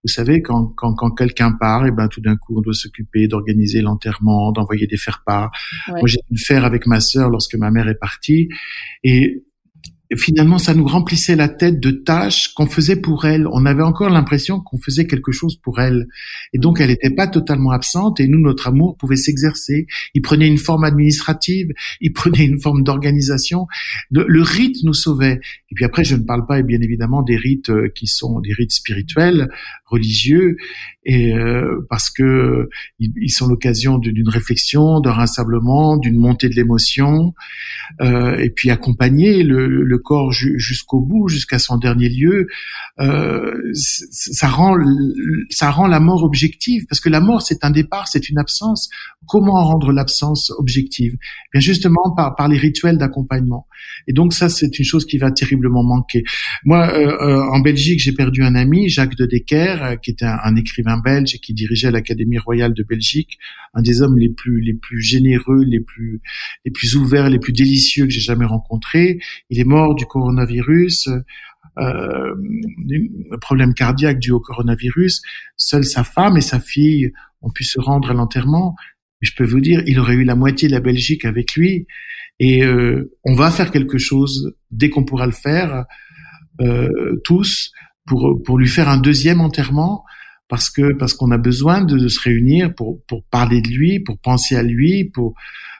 Vous savez, quand, quand, quand quelqu'un part, et eh ben tout d'un coup, on doit s'occuper d'organiser l'enterrement, d'envoyer des faire-part. Moi, j'ai dû le faire avec ma sœur lorsque ma mère est partie. Et finalement, ça nous remplissait la tête de tâches qu'on faisait pour elle. On avait encore l'impression qu'on faisait quelque chose pour elle. Et donc, elle n'était pas totalement absente et nous, notre amour pouvait s'exercer. Il prenait une forme administrative, il prenait une forme d'organisation. Le, rite nous sauvait. Et puis après, je ne parle pas, bien évidemment, des rites euh, qui sont des rites spirituels, religieux, et euh, parce que ils, sont l'occasion d'une réflexion, d'un rassemblement, d'une montée de l'émotion, euh, et puis accompagner le, le corps jusqu'au bout, jusqu'à son dernier lieu, euh, ça rend ça rend la mort objective parce que la mort c'est un départ, c'est une absence. Comment rendre l'absence objective? Bien justement par par les rituels d'accompagnement. Et donc ça c'est une chose qui va terriblement manquer. Moi euh, euh, en Belgique j'ai perdu un ami, Jacques de Decker, qui était un, écrivain belge et qui dirigeait l'Académie royale de Belgique, un des hommes les plus les plus généreux, les plus les plus ouverts, les plus délicieux que j'ai jamais rencontrés. Il est mort du coronavirus, euh, un problème cardiaque dû au coronavirus, seule sa femme et sa fille ont pu se rendre à l'enterrement. Je peux vous dire, il aurait eu la moitié de la Belgique avec lui. Et euh, on va faire quelque chose dès qu'on pourra le faire, euh, tous, pour, pour lui faire un deuxième enterrement, parce que parce qu'on a besoin de, de, se réunir pour, pour parler de lui, pour penser à lui, pour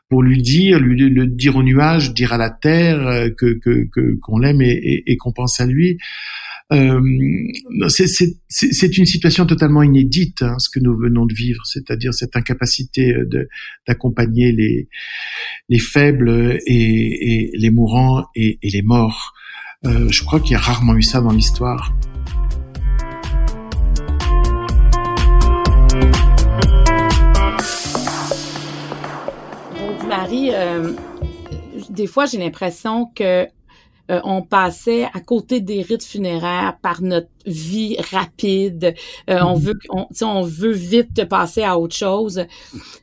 pour lui dire, lui le dire au nuage, dire à la terre euh, que que qu'on l'aime et, et, qu'on pense à lui. Euh, c'est une situation totalement inédite, hein, ce que nous venons de vivre, c'est-à-dire cette incapacité d'accompagner les, les faibles et, et les mourants et, et les morts. Euh, je crois qu'il y a rarement eu ça dans l'histoire. Marie, euh, des fois, j'ai l'impression que euh, on passait à côté des rites funéraires par notre vie rapide. Euh, on mhm. veut, on, on veut vite passer à autre chose.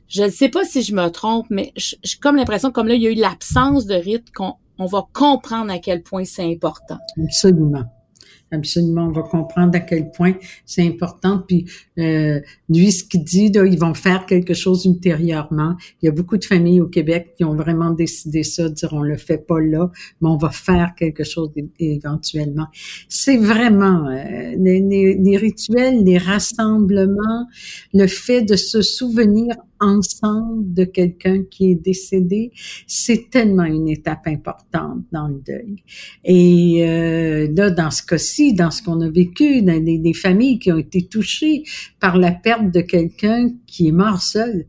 Je ne sais pas si je me trompe, mais j'ai comme l'impression, comme là, il y a eu l'absence de rites, qu'on on va comprendre à quel point c'est important. Absolument. Absolument, on va comprendre à quel point c'est important. Puis euh, lui, ce qu'il dit, là, ils vont faire quelque chose ultérieurement. Il y a beaucoup de familles au Québec qui ont vraiment décidé ça, dire on le fait pas là, mais on va faire quelque chose éventuellement. C'est vraiment euh, les, les rituels, les rassemblements, le fait de se souvenir ensemble de quelqu'un qui est décédé, c'est tellement une étape importante dans le deuil. Et euh, là, dans ce cas-ci, dans ce qu'on a vécu, dans des, familles qui ont été touchées par la perte de quelqu'un qui est mort seul,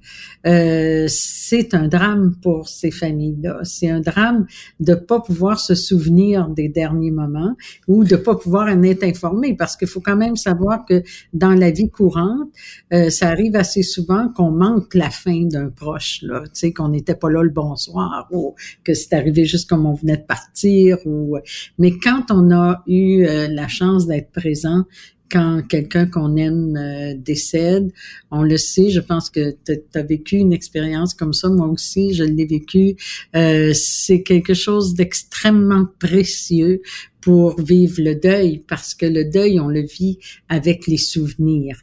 euh, c'est un drame pour ces familles-là. C'est un drame de pas pouvoir se souvenir des derniers moments ou de pas pouvoir en être informé, parce qu'il faut quand même savoir que dans la vie courante, euh, ça arrive assez souvent qu'on manque la fin d'un proche, là, tu sais, qu'on n'était pas là le bonsoir ou que c'est arrivé juste comme on venait de partir. Ou... Mais quand on a eu euh, la chance d'être présent, quand quelqu'un qu'on aime euh, décède, on le sait, je pense que tu as vécu une expérience comme ça, moi aussi, je l'ai vécu. Euh, c'est quelque chose d'extrêmement précieux pour vivre le deuil, parce que le deuil, on le vit avec les souvenirs.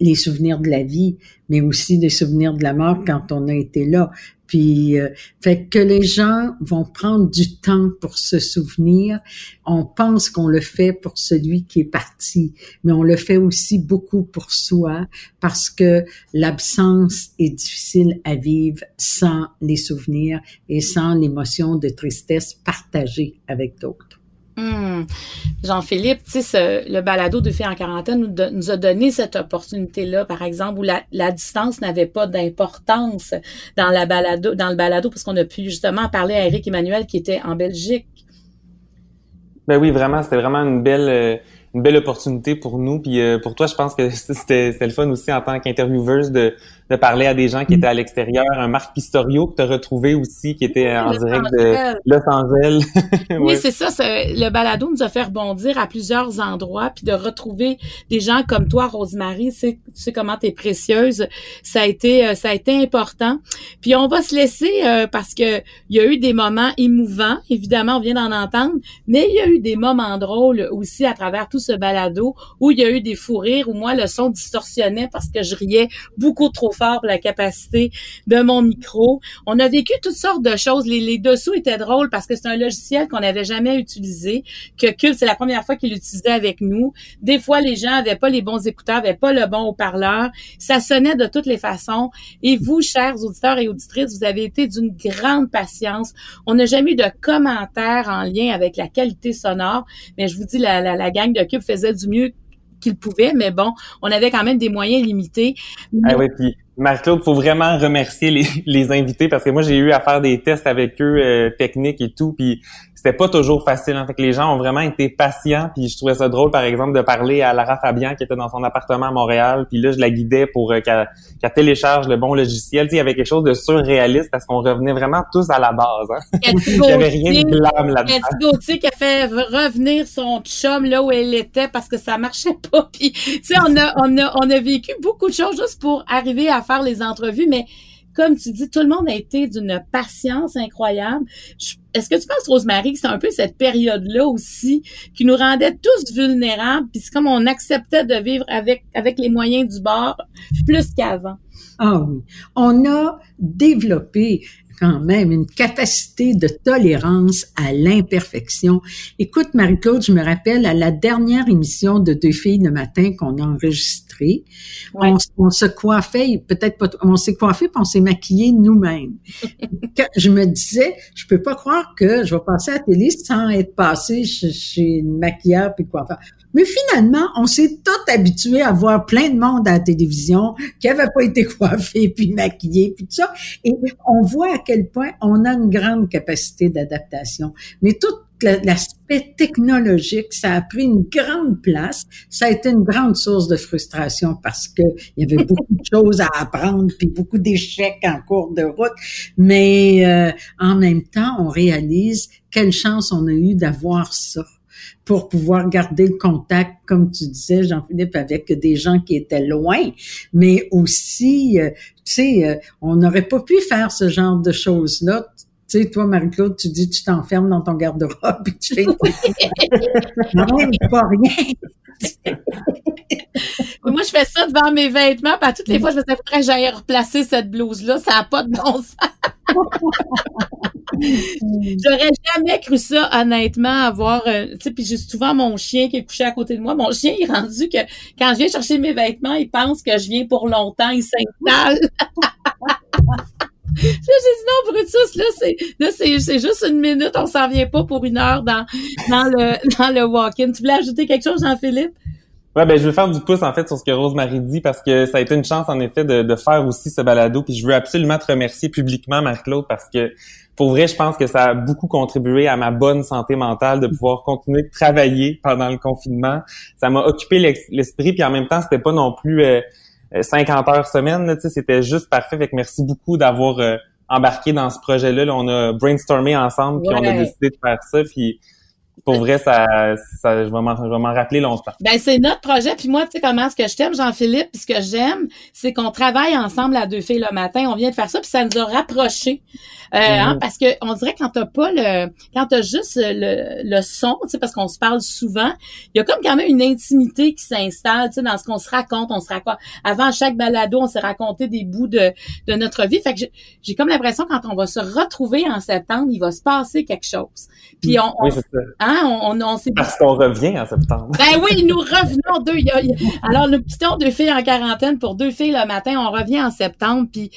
Les souvenirs de la vie, mais aussi des souvenirs de la mort quand on a été là. Puis, euh, fait que les gens vont prendre du temps pour se souvenir. On pense qu'on le fait pour celui qui est parti, mais on le fait aussi beaucoup pour soi parce que l'absence est difficile à vivre sans les souvenirs et sans l'émotion de tristesse partagée avec d'autres. Hmm. Jean-Philippe, le balado de filles en quarantaine nous, a donné cette opportunité-là, par exemple, où la, distance n'avait pas d'importance dans le balado, parce qu'on a pu justement parler à Eric Emmanuel qui était en Belgique. Ben oui, vraiment, c'était vraiment une belle, euh, une belle opportunité pour nous. Puis euh, pour toi, je pense que c'était le fun aussi en tant qu'intervieweuse de, de parler à des gens qui étaient à l'extérieur. Un Marc Pistorio que tu as retrouvé aussi, qui était en direct de Los Angeles. oui, c'est ça. Le balado nous a fait rebondir à plusieurs endroits, puis de retrouver des gens comme toi, Rosemary, tu sais comment tu es précieuse. Ça a été euh, ça a été important. Puis on va se laisser euh, parce que il y a eu des moments émouvants, évidemment, on vient d'en entendre, mais il y a eu des moments drôles aussi à travers tout ce balado où il y a eu des fous rires, où moi le son distorsionnait parce que je riais beaucoup trop fort pour la capacité de mon micro. On a vécu toutes sortes de choses. Les, les dessous étaient drôles parce que c'est un logiciel qu'on n'avait jamais utilisé, que Cube, c'est la première fois qu'il l'utilisait avec nous. Des fois, les gens avaient pas les bons écouteurs, avaient pas le bon haut-parleur. Ça sonnait de toutes les façons. Et vous, chers auditeurs et auditrices, vous avez été d'une grande patience. On n'a jamais eu de commentaires en lien avec la qualité sonore, mais je vous dis, la, la, la gang de Cube faisait du mieux qu'il pouvait, mais bon, on avait quand même des moyens limités. Ah Marc-Claude, faut vraiment remercier les, invités parce que moi j'ai eu à faire des tests avec eux euh, techniques et tout, puis c'était pas toujours facile. En fait, que les gens ont vraiment été patients. Puis je trouvais ça drôle, par exemple, de parler à Lara Fabian qui était dans son appartement à Montréal. Puis là, je la guidais pour euh, qu'elle télécharge le bon logiciel. il y avait quelque chose de surréaliste parce qu'on revenait vraiment tous à la base. Hein? Il n'y avait rien de blâme là-dedans. Cathy Gauthier qui a fait revenir son chum là où elle était parce que ça marchait pas. Puis, tu sais, on a, on, a, on a vécu beaucoup de choses juste pour arriver à faire les entrevues, mais comme tu dis, tout le monde a été d'une patience incroyable. Est-ce que tu penses, Rosemary, que c'est un peu cette période-là aussi qui nous rendait tous vulnérables, puis c'est comme on acceptait de vivre avec, avec les moyens du bord plus qu'avant? Ah oui. On a développé quand même une capacité de tolérance à l'imperfection. Écoute, Marie-Claude, je me rappelle à la dernière émission de Deux filles le matin qu'on a enregistrée, on, se coiffait, peut-être pas, on s'est coiffé puis on s'est maquillé nous-mêmes. je me disais, je peux pas croire que je vais passer à la télé sans être passé chez, une maquilleur puis coiffeur. Mais finalement, on s'est tout habitué à voir plein de monde à la télévision qui avait pas été coiffé puis maquillé puis tout ça. Et on voit à quel point on a une grande capacité d'adaptation. Mais tout l'aspect technologique, ça a pris une grande place. Ça a été une grande source de frustration parce que il y avait beaucoup de choses à apprendre puis beaucoup d'échecs en cours de route. Mais euh, en même temps, on réalise quelle chance on a eu d'avoir ça pour pouvoir garder le contact, comme tu disais, Jean-Philippe, avec des gens qui étaient loin, mais aussi, euh, tu sais, euh, on n'aurait pas pu faire ce genre de choses-là. Tu sais, toi, Marie-Claude, tu dis tu t'enfermes dans ton garde-robe et tu fais non, pas rien. Moi, je fais ça devant mes vêtements, puis à toutes les fois, je me dis, que j'aille replacer cette blouse-là, ça n'a pas de bon sens. J'aurais jamais cru ça, honnêtement, avoir, euh, tu sais, puis j'ai souvent mon chien qui est couché à côté de moi. Mon chien est rendu que quand je viens chercher mes vêtements, il pense que je viens pour longtemps, il s'installe. J'ai dit non, Brutus, là, c'est, là, c'est, c'est juste une minute, on s'en vient pas pour une heure dans, dans le, dans le walk-in. Tu voulais ajouter quelque chose, Jean-Philippe? Ouais, ben je veux faire du pouce en fait sur ce que Rosemary dit parce que ça a été une chance en effet de, de faire aussi ce balado. Puis je veux absolument te remercier publiquement, Marc-Claude, parce que pour vrai, je pense que ça a beaucoup contribué à ma bonne santé mentale de pouvoir continuer de travailler pendant le confinement. Ça m'a occupé l'esprit, puis en même temps, c'était pas non plus 50 euh, heures semaine. Tu sais, c'était juste parfait. Fait que merci beaucoup d'avoir euh, embarqué dans ce projet-là. Là, on a brainstormé ensemble, puis on a décidé de faire ça. Puis pour vrai, ça, ça je vais m'en, rappeler longtemps. Ben c'est notre projet. Puis moi, tu sais comment ce que je t'aime, Jean-Philippe, puis ce que j'aime, c'est qu'on travaille ensemble à deux filles le matin. On vient de faire ça, puis ça nous a rapprochés. Euh, hein, Mhm. parce que on dirait quand t'as pas le, quand t'as juste le, le son, tu sais, parce qu'on se parle souvent, il y a comme quand même une intimité qui s'installe, tu sais, dans ce qu'on se raconte. On se raconte. Avant chaque balado, on s'est raconté des bouts de, de notre vie. Fait que j'ai- j'ai comme l'impression quand on va se retrouver en septembre, il va se passer quelque chose. Puis on, on, Oui, c'est ça. Hein, on, on, on s'est Parce qu'on revient en septembre. ben oui, nous revenons deux. il y a- il y a- alors, nous quittons deux filles en quarantaine pour deux filles le matin. On revient en septembre. Puis,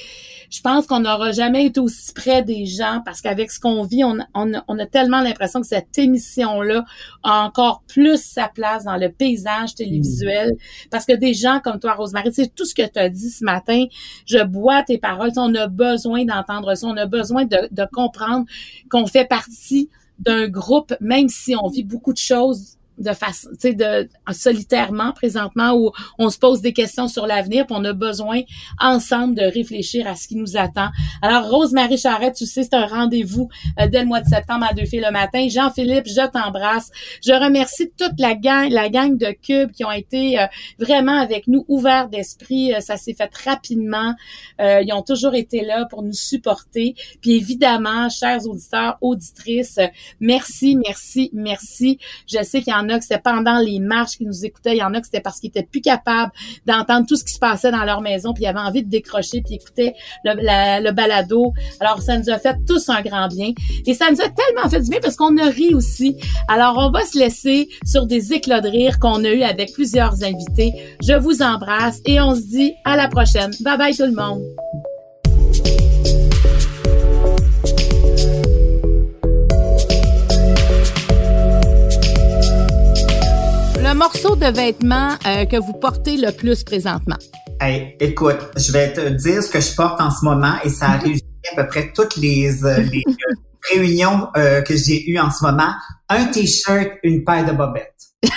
je pense qu'on n'aura jamais été aussi près des gens parce qu'avec ce qu'on vit, on, on, a- tellement l'impression que cette émission-là a encore plus sa place dans le paysage télévisuel. Parce que des gens comme toi, Rosemary, c'est tout ce que tu as dit ce matin. Je bois tes paroles. On a besoin d'entendre ça. On a besoin de, de comprendre qu'on fait partie d'un groupe, même si on vit beaucoup de choses de façon, tu sais, de solitairement présentement où on se pose des questions sur l'avenir, puis on a besoin ensemble de réfléchir à ce qui nous attend. Alors Rose-Marie Charrette, tu sais, c'est un rendez-vous euh, dès le mois de septembre à deux filles le matin. Jean-Philippe, je t'embrasse. Je remercie toute la gang, la gang de Cube qui ont été euh, vraiment avec nous, ouverts d'esprit. Euh, ça s'est fait rapidement. Euh, ils ont toujours été là pour nous supporter. Puis évidemment, chers auditeurs, auditrices, merci, merci, merci. Je sais qu'il y en a que c'était pendant les marches qui nous écoutaient. Il y en a que c'était parce qu'ils étaient plus capables d'entendre tout ce qui se passait dans leur maison, puis ils avaient envie de décrocher, puis écouter le, le balado. Alors, ça nous a fait tous un grand bien. Et ça nous a tellement fait du bien parce qu'on a ri aussi. Alors, on va se laisser sur des éclats de rire qu'on a eu avec plusieurs invités. Je vous embrasse et on se dit à la prochaine. Bye bye tout le monde. Morceau de vêtement euh, que vous portez le plus présentement? Hey, écoute, je vais te dire ce que je porte en ce moment et ça a réussi à peu près toutes les, euh, les euh, réunions euh, que j'ai eues en ce moment. Un t-shirt, une paire de bobettes.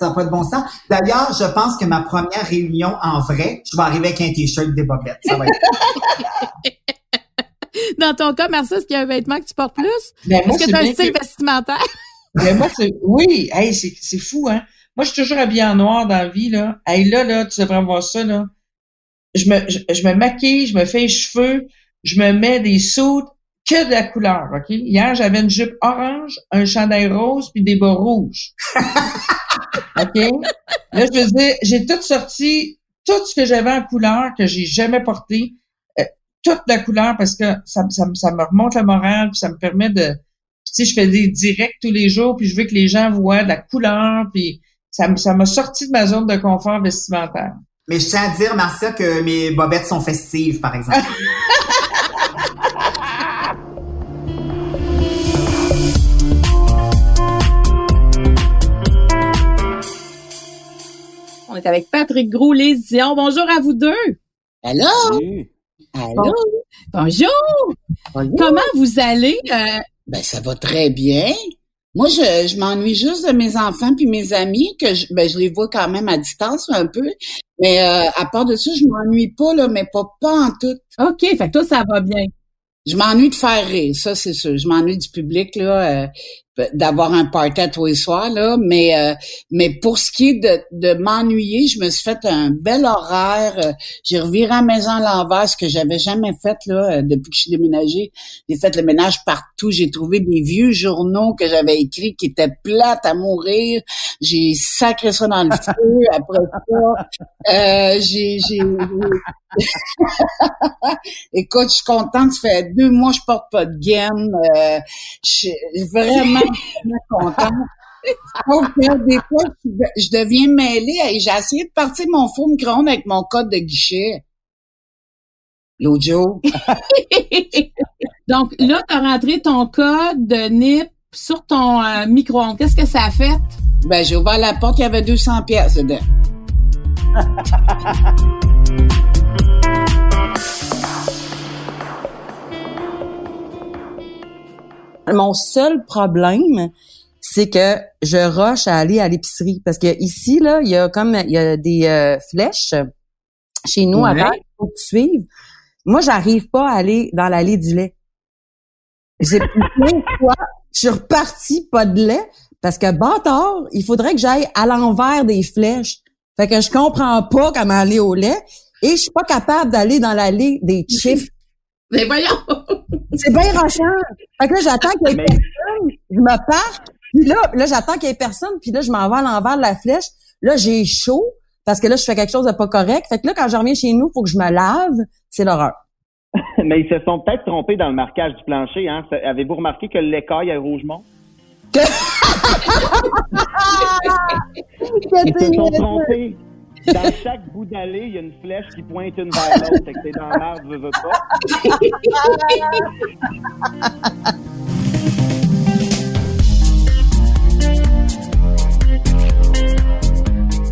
Ça n'a pas de bon sens. D'ailleurs, je pense que ma première réunion en vrai, je vais arriver avec un t-shirt des bobettes. Ça va être... Dans ton cas, Marcia, est-ce qu'il y a un vêtement que tu portes plus? Ben, Est-ce que tu as un style vestimentaire? Ben, moi, c'est, oui, hey, c'est, c'est fou, hein. Moi, je suis toujours habillée en noir dans la vie, là. Hey, là, là, tu devrais voir ça, là. Je me, je, je me maquille, je me fais les cheveux, je me mets des soutes, que de la couleur, OK? Hier, j'avais une jupe orange, un chandail rose, puis des bas rouges. OK? Là, je veux dire, j'ai tout sorti, tout ce que j'avais en couleur, que j'ai jamais porté, euh, toute la couleur, parce que ça, me- ça, me- ça me remonte le moral, puis ça me permet de, puis, tu sais, je fais des directs tous les jours, puis je veux que les gens voient de la couleur, puis ça, m'a sorti de ma zone de confort vestimentaire. Mais je tiens à dire, Marcia, que mes bobettes sont festives, par exemple. On est avec Patrick Gros, Lise Dion. Bonjour à vous deux. Allô? Allô? Bonjour. Bonjour. Comment vous allez? Euh, Ben, ça va très bien. Moi, je, je m'ennuie juste de mes enfants puis mes amis, que je, ben, je les vois quand même à distance un peu. Mais euh, à part de ça, je m'ennuie pas, là, mais pas, pas en tout. OK, fait que toi, ça va bien. Je m'ennuie de faire rire, ça c'est sûr. Je m'ennuie du public là, euh, d'avoir un party tous les soirs là. Mais euh, mais pour ce qui est de, de m'ennuyer, je me suis fait un bel horaire. euh, J'ai reviré à la maison à l'envers, ce que j'avais jamais fait là euh, depuis que je suis déménagée. J'ai fait le ménage partout. J'ai trouvé des vieux journaux que j'avais écrits qui étaient plates à mourir. J'ai sacré ça dans le feu. Après ça, euh, j'ai Écoute, je suis contente. Ça fait deux mois que je porte pas de gaine. Euh, je suis vraiment contente. Sauf que des fois, je je deviens mêlée. et J'ai essayé de partir mon four micro-ondes avec mon code de guichet. L'autre jour. Donc là, tu as rentré ton code de NIP sur ton euh, micro-ondes. Qu'est-ce que ça a fait? Ben, j'ai ouvert la porte, il y avait 200 pièces dedans. Mon seul problème, c'est que je rush à aller à l'épicerie parce que ici là, il y a comme il y a des euh, flèches chez nous à terre, tu suives. Moi, j'arrive pas à aller dans l'allée du lait. J'ai plein de fois. Je suis repartie, pas de lait. Parce que bâtard, il faudrait que j'aille à l'envers des flèches. Fait que je comprends pas comment aller au lait. Et je suis pas capable d'aller dans l'allée des chiffres. Mais voyons! C'est bien rochant. Fait que là, j'attends qu'il y ait personne. Je me pars. Puis là, là j'attends qu'il y ait personne. Puis là, je m'en vais à l'envers de la flèche. Là, j'ai chaud. Parce que là, je fais quelque chose de pas correct. Fait que là, quand je reviens chez nous, faut que je me lave. C'est l'horreur. Mais ils se sont peut-être trompés dans le marquage du plancher. Hein? Avez-vous remarqué que l'écaille à Rougemont? ils se sont trompés. Dans chaque bout d'allée, il y a une flèche qui pointe une vers l'autre. Fait que t'es dans l'arbre, veux, veux pas.